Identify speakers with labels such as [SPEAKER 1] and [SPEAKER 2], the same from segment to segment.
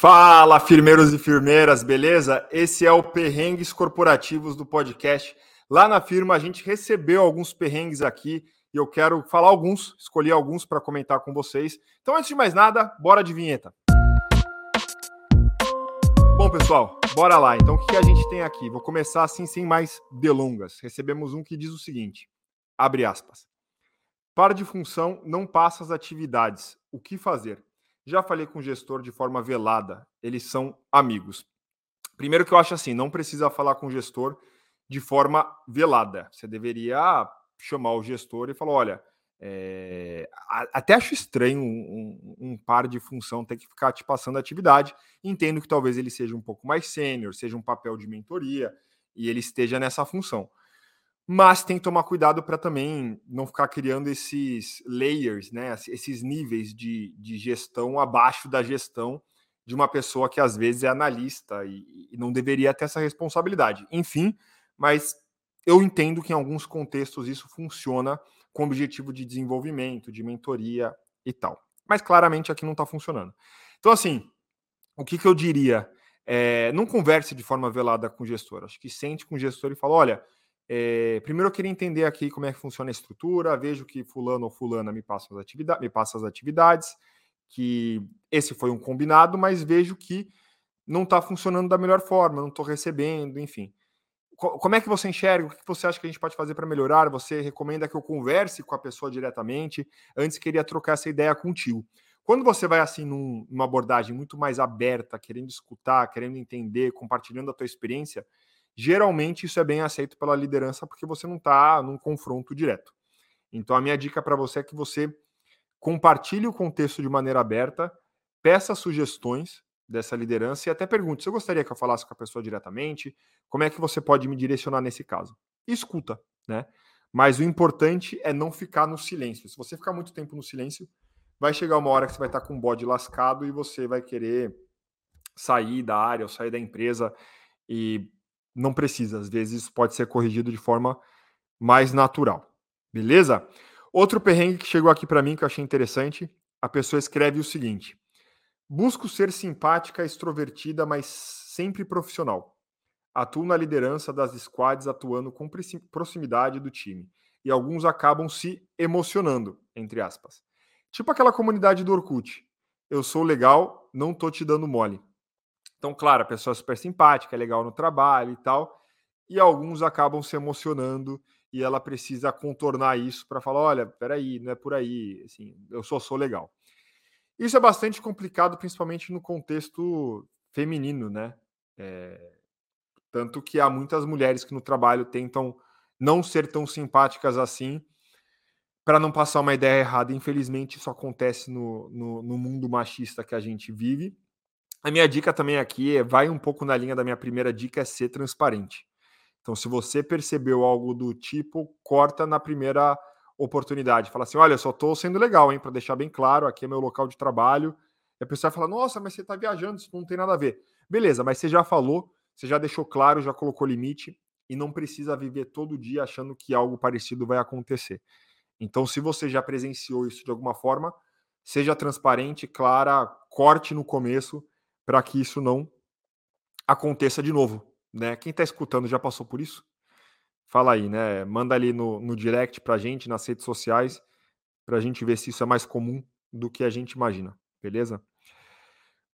[SPEAKER 1] Fala, firmeiros e firmeiras, beleza? Esse é o Perrengues Corporativos do podcast. Lá na firma a gente recebeu alguns perrengues aqui e eu quero falar alguns, escolhi alguns para comentar com vocês. Então, antes de mais nada, bora de vinheta. Bom, pessoal, bora lá. Então, o que a gente tem aqui? Vou começar assim, sem mais delongas. Recebemos um que diz o seguinte: abre aspas. Par de função não passa as atividades. O que fazer? Já falei com o gestor de forma velada, eles são amigos. Primeiro que eu acho assim, não precisa falar com o gestor de forma velada. Você deveria chamar o gestor e falar, olha, é, até acho estranho um, um, um, par de função ter que ficar te passando atividade. Entendo que talvez ele seja um pouco mais sênior, seja um papel de mentoria e ele esteja nessa função mas tem que tomar cuidado para também não ficar criando esses layers, né, esses níveis de, de gestão abaixo da gestão de uma pessoa que às vezes é analista e, e não deveria ter essa responsabilidade. Enfim, mas eu entendo que em alguns contextos isso funciona com objetivo de desenvolvimento, de mentoria e tal. Mas claramente aqui não está funcionando. Então, assim, o que, que eu diria? É, não converse de forma velada com o gestor. Acho que sente com o gestor e fala: olha, é, primeiro eu queria entender aqui como é que funciona a estrutura, vejo que fulano ou fulana me passa as, atividades, me passa as atividades, que esse foi um combinado, mas vejo que não está funcionando da melhor forma, não estou recebendo, enfim. Como é que você enxerga? O que você acha que a gente pode fazer para melhorar? Você recomenda que eu converse com a pessoa diretamente? Antes queria trocar essa ideia contigo. Quando você vai assim num, numa abordagem muito mais aberta, querendo escutar, querendo entender, compartilhando a tua experiência, Geralmente isso é bem aceito pela liderança porque você não está num confronto direto. Então a minha dica para você é que você compartilhe o contexto de maneira aberta, peça sugestões dessa liderança e até pergunte: você gostaria que eu falasse com a pessoa diretamente? Como é que você pode me direcionar nesse caso? Escuta, né? Mas o importante é não ficar no silêncio. Se você ficar muito tempo no silêncio, vai chegar uma hora que você vai estar com o bode lascado e você vai querer sair da área ou sair da empresa e não precisa, às vezes pode ser corrigido de forma mais natural. Beleza? Outro perrengue que chegou aqui para mim que eu achei interessante, a pessoa escreve o seguinte: Busco ser simpática, extrovertida, mas sempre profissional. Atuo na liderança das squads, atuando com proximidade do time. E alguns acabam se emocionando, entre aspas. Tipo aquela comunidade do Orkut. Eu sou legal, não tô te dando mole. Então, claro, a pessoa é super simpática, é legal no trabalho e tal, e alguns acabam se emocionando e ela precisa contornar isso para falar: olha, peraí, não é por aí, assim, eu só sou legal. Isso é bastante complicado, principalmente no contexto feminino, né? É... Tanto que há muitas mulheres que no trabalho tentam não ser tão simpáticas assim para não passar uma ideia errada. Infelizmente, isso acontece no, no, no mundo machista que a gente vive. A minha dica também aqui é, vai um pouco na linha da minha primeira dica, é ser transparente. Então, se você percebeu algo do tipo, corta na primeira oportunidade. Fala assim: olha, só estou sendo legal, hein? Para deixar bem claro, aqui é meu local de trabalho. E a pessoa fala: nossa, mas você está viajando, isso não tem nada a ver. Beleza, mas você já falou, você já deixou claro, já colocou limite e não precisa viver todo dia achando que algo parecido vai acontecer. Então, se você já presenciou isso de alguma forma, seja transparente, clara, corte no começo para que isso não aconteça de novo. Né? Quem está escutando já passou por isso? Fala aí, né? Manda ali no, no direct para a gente, nas redes sociais, para a gente ver se isso é mais comum do que a gente imagina, beleza?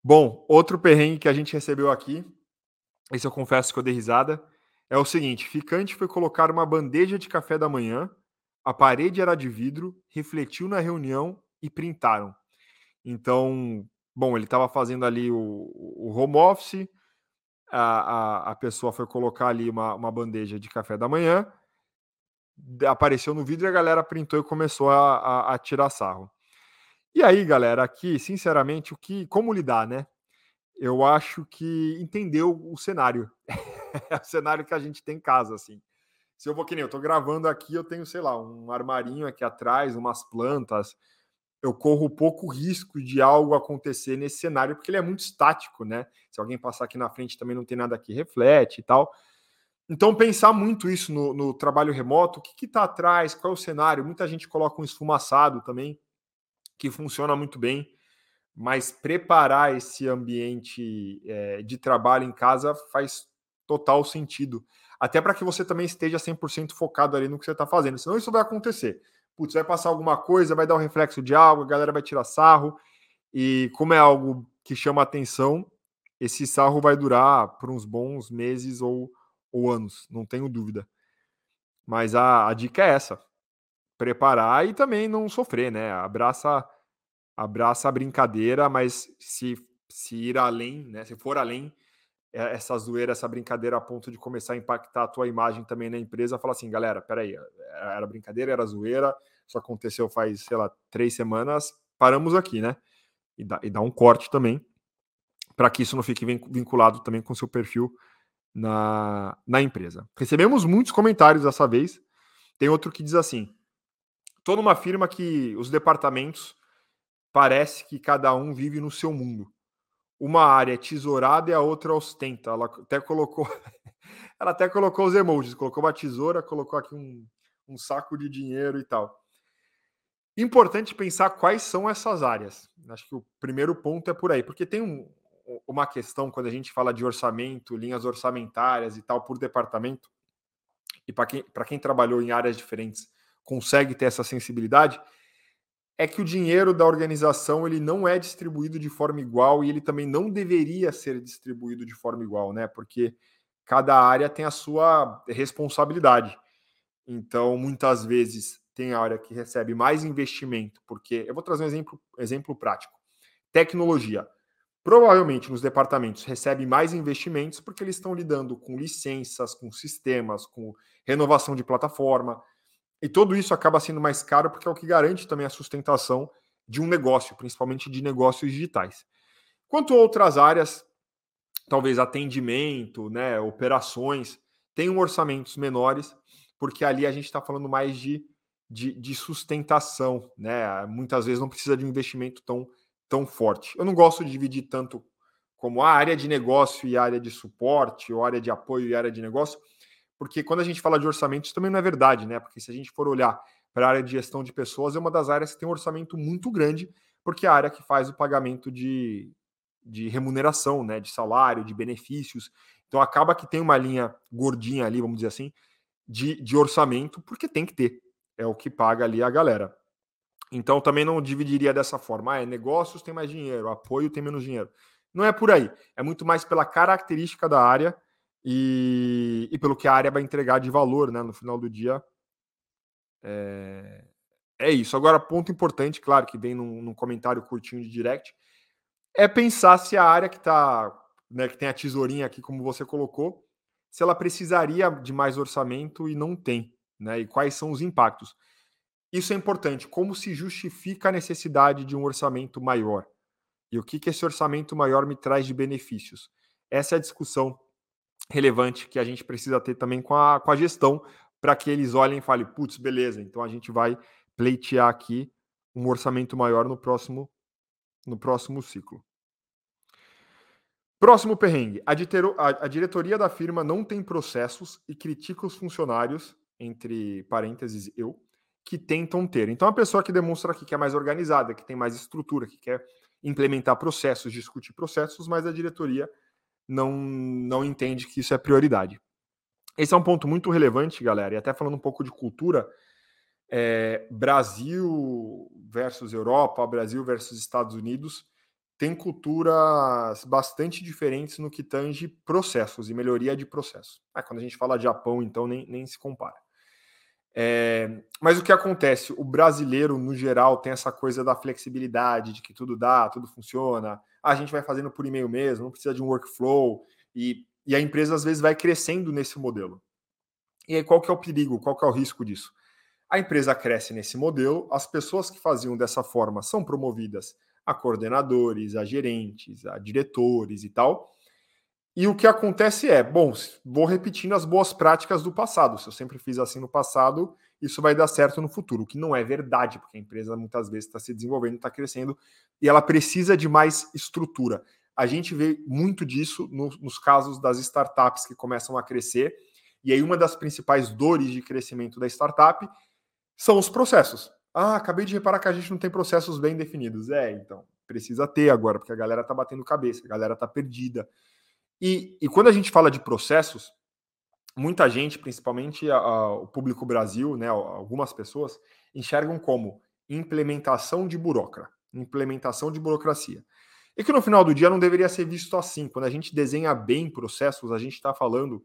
[SPEAKER 1] Bom, outro perrengue que a gente recebeu aqui, esse eu confesso que eu dei risada, é o seguinte: ficante foi colocar uma bandeja de café da manhã, a parede era de vidro, refletiu na reunião e printaram. Então, Bom, ele estava fazendo ali o, o home office, a, a, a, pessoa foi colocar ali uma, uma bandeja de café da manhã, apareceu no vídeo e a galera printou e começou a, a, a tirar sarro. E aí, galera, aqui, sinceramente, o que, como lidar, né? Eu acho que entendeu o cenário. é o cenário que a gente tem em casa, assim. Se eu vou que nem eu tô gravando aqui, eu tenho, sei lá, um armarinho aqui atrás, umas plantas, eu corro pouco risco de algo acontecer nesse cenário, porque ele é muito estático, né? Se alguém passar aqui na frente também não tem nada que reflete e tal. Então, pensar muito isso no, no trabalho remoto, o que está atrás, qual é o cenário? Muita gente coloca um esfumaçado também, que funciona muito bem. mas preparar esse ambiente é, de trabalho em casa faz total sentido. Até para que você também esteja 100% focado ali no que você está fazendo. Senão isso vai acontecer. Putz, vai passar alguma coisa, vai dar um reflexo de algo, a galera vai tirar sarro. E como é algo que chama atenção, esse sarro vai durar por uns bons meses ou, ou anos, não tenho dúvida. Mas a, a dica é essa: preparar e também não sofrer, né? Abraça, abraça a brincadeira, mas se, se ir além, né? Se for além, essa zoeira, essa brincadeira a ponto de começar a impactar a tua imagem também na empresa, fala assim, galera, peraí, era brincadeira, era zoeira, isso aconteceu faz, sei lá, três semanas, paramos aqui, né? E dá, e dá um corte também, para que isso não fique vinculado também com o seu perfil na, na empresa. Recebemos muitos comentários dessa vez. Tem outro que diz assim: estou numa firma que os departamentos parece que cada um vive no seu mundo uma área é tesourada e a outra ostenta. Ela até colocou, ela até colocou os emojis, colocou uma tesoura, colocou aqui um, um saco de dinheiro e tal. Importante pensar quais são essas áreas. Acho que o primeiro ponto é por aí, porque tem um, uma questão quando a gente fala de orçamento, linhas orçamentárias e tal por departamento, e para quem, quem trabalhou em áreas diferentes consegue ter essa sensibilidade, é que o dinheiro da organização ele não é distribuído de forma igual e ele também não deveria ser distribuído de forma igual, né? Porque cada área tem a sua responsabilidade. Então, muitas vezes tem área que recebe mais investimento, porque eu vou trazer um exemplo, exemplo prático. Tecnologia. Provavelmente nos departamentos recebe mais investimentos porque eles estão lidando com licenças, com sistemas, com renovação de plataforma, e tudo isso acaba sendo mais caro porque é o que garante também a sustentação de um negócio, principalmente de negócios digitais. Quanto a outras áreas, talvez atendimento, né, operações, tenham orçamentos menores, porque ali a gente está falando mais de, de, de, sustentação, né? Muitas vezes não precisa de um investimento tão, tão forte. Eu não gosto de dividir tanto como a área de negócio e a área de suporte, ou área de apoio e área de negócio, porque quando a gente fala de orçamento, isso também não é verdade, né? Porque se a gente for olhar para a área de gestão de pessoas, é uma das áreas que tem um orçamento muito grande, porque é a área que faz o pagamento de, de remuneração, né? De salário, de benefícios. Então acaba que tem uma linha gordinha ali, vamos dizer assim, de, de orçamento, porque tem que ter. É o que paga ali a galera. Então também não dividiria dessa forma. Ah, é negócios tem mais dinheiro, apoio tem menos dinheiro. Não é por aí. É muito mais pela característica da área e, e pelo que a área vai entregar de valor né, no final do dia. É, é isso. Agora, ponto importante, claro, que vem num, num comentário curtinho de direct, é pensar se a área que está, né, que tem a tesourinha aqui, como você colocou, se ela precisaria de mais orçamento e não tem, né? E quais são os impactos. Isso é importante. Como se justifica a necessidade de um orçamento maior? E o que, que esse orçamento maior me traz de benefícios? Essa é a discussão relevante que a gente precisa ter também com a, com a gestão, para que eles olhem e falem, putz, beleza, então a gente vai pleitear aqui um orçamento maior no próximo, no próximo ciclo. Próximo perrengue. A, a, a diretoria da firma não tem processos e critica os funcionários, entre parênteses, eu, que tentam ter. Então, a pessoa que demonstra que é mais organizada, que tem mais estrutura, que quer implementar processos, discutir processos, mas a diretoria não, não entende que isso é prioridade. Esse é um ponto muito relevante, galera, e até falando um pouco de cultura, é, Brasil versus Europa, Brasil versus Estados Unidos, tem culturas bastante diferentes no que tange processos e melhoria de processos. Ah, quando a gente fala de Japão, então nem, nem se compara. É, mas o que acontece? O brasileiro, no geral, tem essa coisa da flexibilidade, de que tudo dá, tudo funciona. A gente vai fazendo por e-mail mesmo, não precisa de um workflow. E, e a empresa, às vezes, vai crescendo nesse modelo. E aí, qual que é o perigo? Qual que é o risco disso? A empresa cresce nesse modelo, as pessoas que faziam dessa forma são promovidas a coordenadores, a gerentes, a diretores e tal. E o que acontece é, bom, vou repetindo as boas práticas do passado. Se eu sempre fiz assim no passado, isso vai dar certo no futuro, o que não é verdade, porque a empresa muitas vezes está se desenvolvendo, está crescendo e ela precisa de mais estrutura. A gente vê muito disso no, nos casos das startups que começam a crescer. E aí, uma das principais dores de crescimento da startup são os processos. Ah, acabei de reparar que a gente não tem processos bem definidos. É, então, Precisa ter agora, porque a galera tá batendo cabeça, a galera tá perdida. E, e quando a gente fala de processos, muita gente, principalmente a, a, o público Brasil, né, algumas pessoas, enxergam como implementação de burocra, implementação de burocracia. E que no final do dia não deveria ser visto assim. Quando a gente desenha bem processos, a gente está falando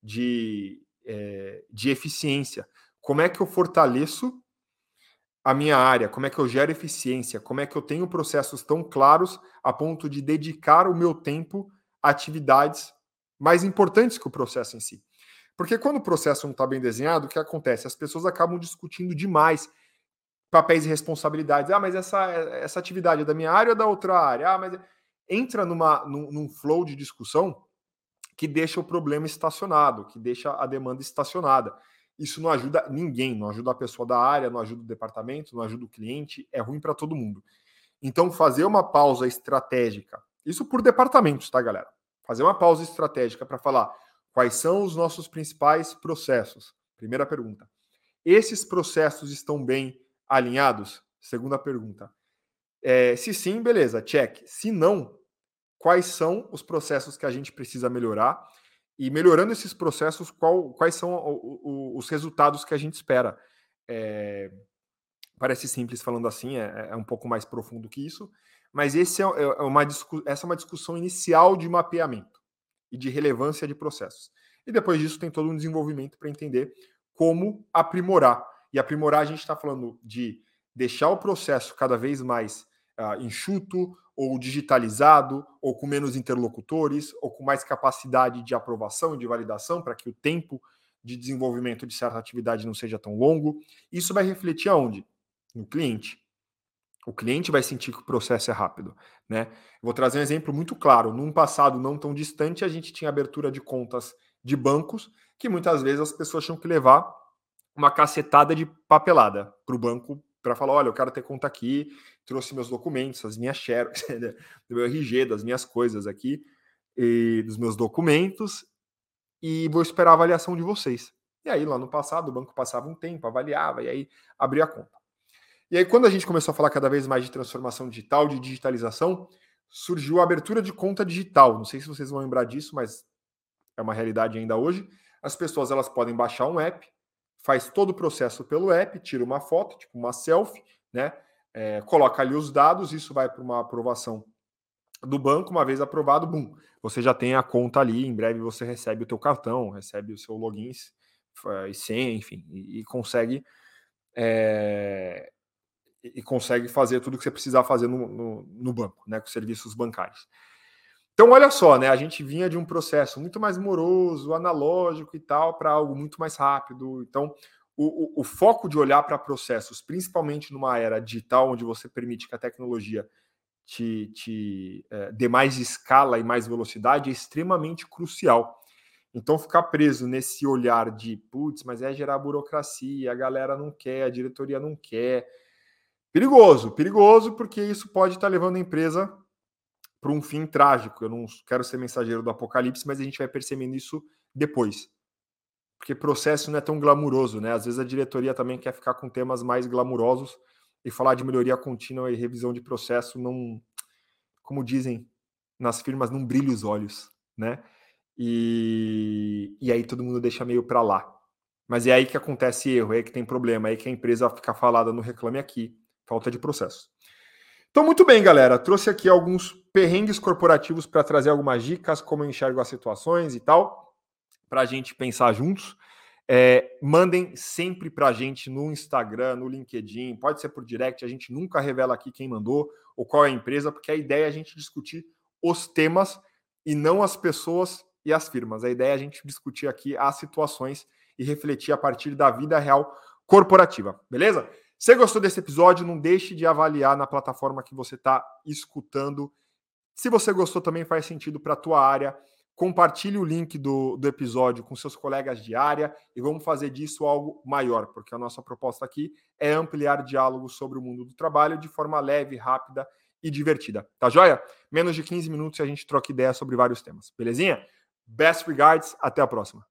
[SPEAKER 1] de, é, de eficiência. Como é que eu fortaleço a minha área? Como é que eu gero eficiência? Como é que eu tenho processos tão claros a ponto de dedicar o meu tempo atividades mais importantes que o processo em si? Porque quando o processo não está bem desenhado, o que acontece? As pessoas acabam discutindo demais papéis e responsabilidades. Ah, mas essa, essa atividade é da minha área ou da outra área? Ah, mas entra numa, num, num flow de discussão que deixa o problema estacionado, que deixa a demanda estacionada. Isso não ajuda ninguém, não ajuda a pessoa da área, não ajuda o departamento, não ajuda o cliente, é ruim para todo mundo. Então, fazer uma pausa estratégica, isso por departamentos, tá, galera? Fazer uma pausa estratégica para falar quais são os nossos principais processos. Primeira pergunta. Esses processos estão bem alinhados? Segunda pergunta. É, se sim, beleza, check. Se não, quais são os processos que a gente precisa melhorar? E melhorando esses processos, qual, quais são o, o, os resultados que a gente espera? É, parece simples falando assim, é, é, um pouco mais profundo que isso, mas esse é, é, é uma, essa é uma discussão inicial de mapeamento e de relevância de processos. E depois disso tem todo um desenvolvimento para entender como aprimorar e aprimorar, a gente está falando de deixar o processo cada vez mais uh, enxuto, ou digitalizado, ou com menos interlocutores, ou com mais capacidade de aprovação e de validação, para que o tempo de desenvolvimento de certa atividade não seja tão longo. Isso vai refletir aonde? No cliente. O cliente vai sentir que o processo é rápido. Né? Vou trazer um exemplo muito claro. Num passado não tão distante, a gente tinha abertura de contas de bancos que muitas vezes as pessoas tinham que levar uma cacetada de papelada para o banco para falar: olha, eu quero ter conta aqui, trouxe meus documentos, as minhas shares, do meu RG, das minhas coisas aqui, e dos meus documentos, e vou esperar a avaliação de vocês. E aí, lá no passado, o banco passava um tempo, avaliava, e aí abria a conta. E aí, quando a gente começou a falar cada vez mais de transformação digital, de digitalização, surgiu a abertura de conta digital. Não sei se vocês vão lembrar disso, mas é uma realidade ainda hoje. As pessoas elas podem baixar um app, faz todo o processo pelo app, tira uma foto, tipo uma selfie, né? É, coloca ali os dados, isso vai para uma aprovação do banco, uma vez aprovado, bum, você já tem a conta ali, em breve você recebe o teu cartão, recebe o seu login e senha, enfim, e, e consegue é, e consegue fazer tudo que você precisar fazer no, no, no banco, né, com serviços bancários. Então, olha só, né? A gente vinha de um processo muito mais moroso, analógico e tal, para algo muito mais rápido. Então, o, o, o foco de olhar para processos, principalmente numa era digital, onde você permite que a tecnologia te, te é, dê mais escala e mais velocidade, é extremamente crucial. Então, ficar preso nesse olhar de, putz, mas é gerar burocracia, a galera não quer, a diretoria não quer. Perigoso, perigoso, porque isso pode estar levando a empresa para um fim trágico. Eu não quero ser mensageiro do apocalipse, mas a gente vai percebendo isso depois. Porque processo não é tão glamuroso, né? Às vezes a diretoria também quer ficar com temas mais glamurosos e falar de melhoria contínua e revisão de processo não, como dizem nas firmas, não brilha os olhos, né? E, e aí todo mundo deixa meio para lá. Mas é aí que acontece erro, é aí que tem problema, é aí que a empresa fica falada no reclame aqui, falta de processo. Então, muito bem, galera. Trouxe aqui alguns perrengues corporativos para trazer algumas dicas, como eu enxergo as situações e tal, para a gente pensar juntos. É, mandem sempre para a gente no Instagram, no LinkedIn, pode ser por direct, a gente nunca revela aqui quem mandou ou qual é a empresa, porque a ideia é a gente discutir os temas e não as pessoas e as firmas. A ideia é a gente discutir aqui as situações e refletir a partir da vida real corporativa, beleza? Se gostou desse episódio, não deixe de avaliar na plataforma que você está escutando. Se você gostou, também faz sentido para a tua área. Compartilhe o link do, do episódio com seus colegas de área e vamos fazer disso algo maior, porque a nossa proposta aqui é ampliar diálogos sobre o mundo do trabalho de forma leve, rápida e divertida. Tá joia? Menos de 15 minutos e a gente troca ideia sobre vários temas. Belezinha? Best regards, até a próxima.